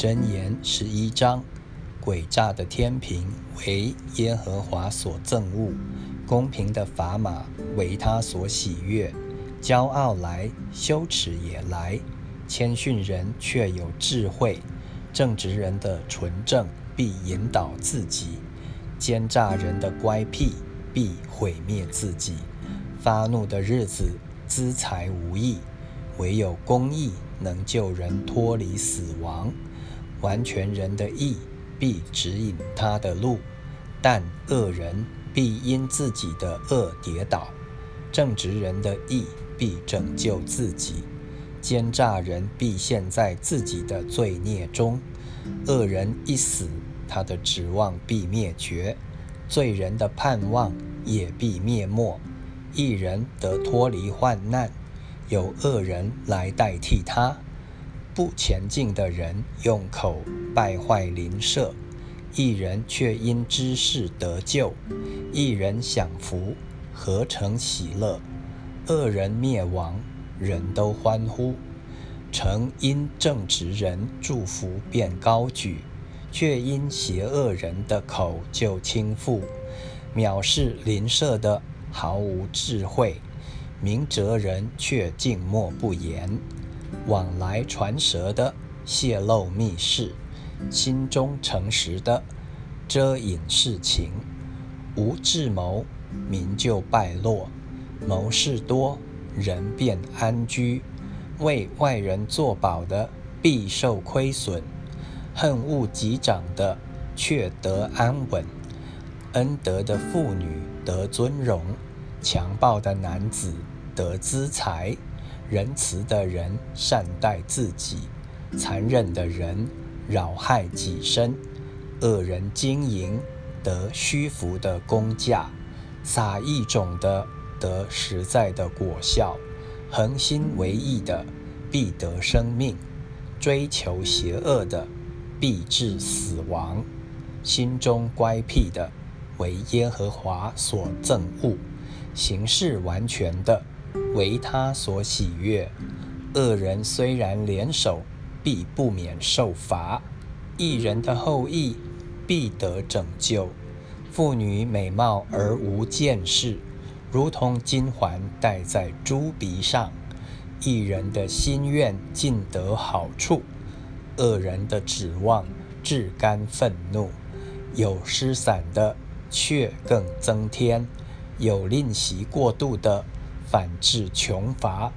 箴言十一章：诡诈的天平为耶和华所憎恶，公平的砝码为他所喜悦。骄傲来，羞耻也来；谦逊人却有智慧，正直人的纯正必引导自己，奸诈人的乖僻必毁灭自己。发怒的日子，资财无益，唯有公义能救人脱离死亡。完全人的义必指引他的路，但恶人必因自己的恶跌倒。正直人的义必拯救自己，奸诈人必陷在自己的罪孽中。恶人一死，他的指望必灭绝，罪人的盼望也必灭没。一人得脱离患难，有恶人来代替他。不前进的人用口败坏邻舍，一人却因知识得救。一人享福，何成喜乐？恶人灭亡，人都欢呼。曾因正直人祝福便高举，却因邪恶人的口就倾覆。藐视邻舍的毫无智慧，明哲人却静默不言。往来传舌的泄露密事，心中诚实的遮隐事情，无智谋，名就败落；谋事多，人便安居。为外人作保的必受亏损，恨恶己长的却得安稳。恩德的妇女得尊荣，强暴的男子得资财。仁慈的人善待自己，残忍的人扰害己身。恶人经营得虚浮的工价，撒一种的得实在的果效。恒心为义的必得生命，追求邪恶的必致死亡。心中乖僻的为耶和华所憎恶，行事完全的。为他所喜悦，恶人虽然联手，必不免受罚；一人的后裔必得拯救。妇女美貌而无见识，如同金环戴在猪鼻上；一人的心愿尽得好处，恶人的指望至甘愤怒。有失散的，却更增添；有吝惜过度的。反致穷乏，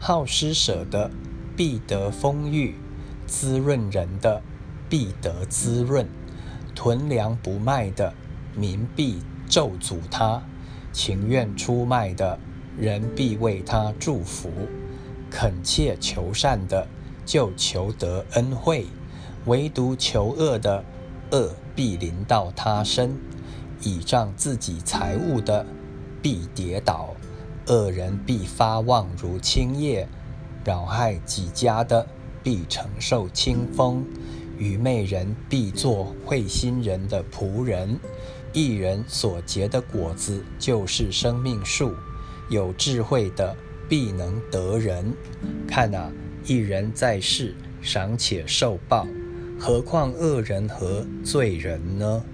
好施舍的必得丰裕，滋润人的必得滋润，囤粮不卖的民必咒诅他，情愿出卖的人必为他祝福，恳切求善的就求得恩惠，唯独求恶的恶必临到他身，倚仗自己财物的必跌倒。恶人必发旺如青叶，扰害己家的必承受清风；愚昧人必做会心人的仆人。一人所结的果子就是生命树，有智慧的必能得人。看啊，一人在世，尚且受报，何况恶人和罪人呢？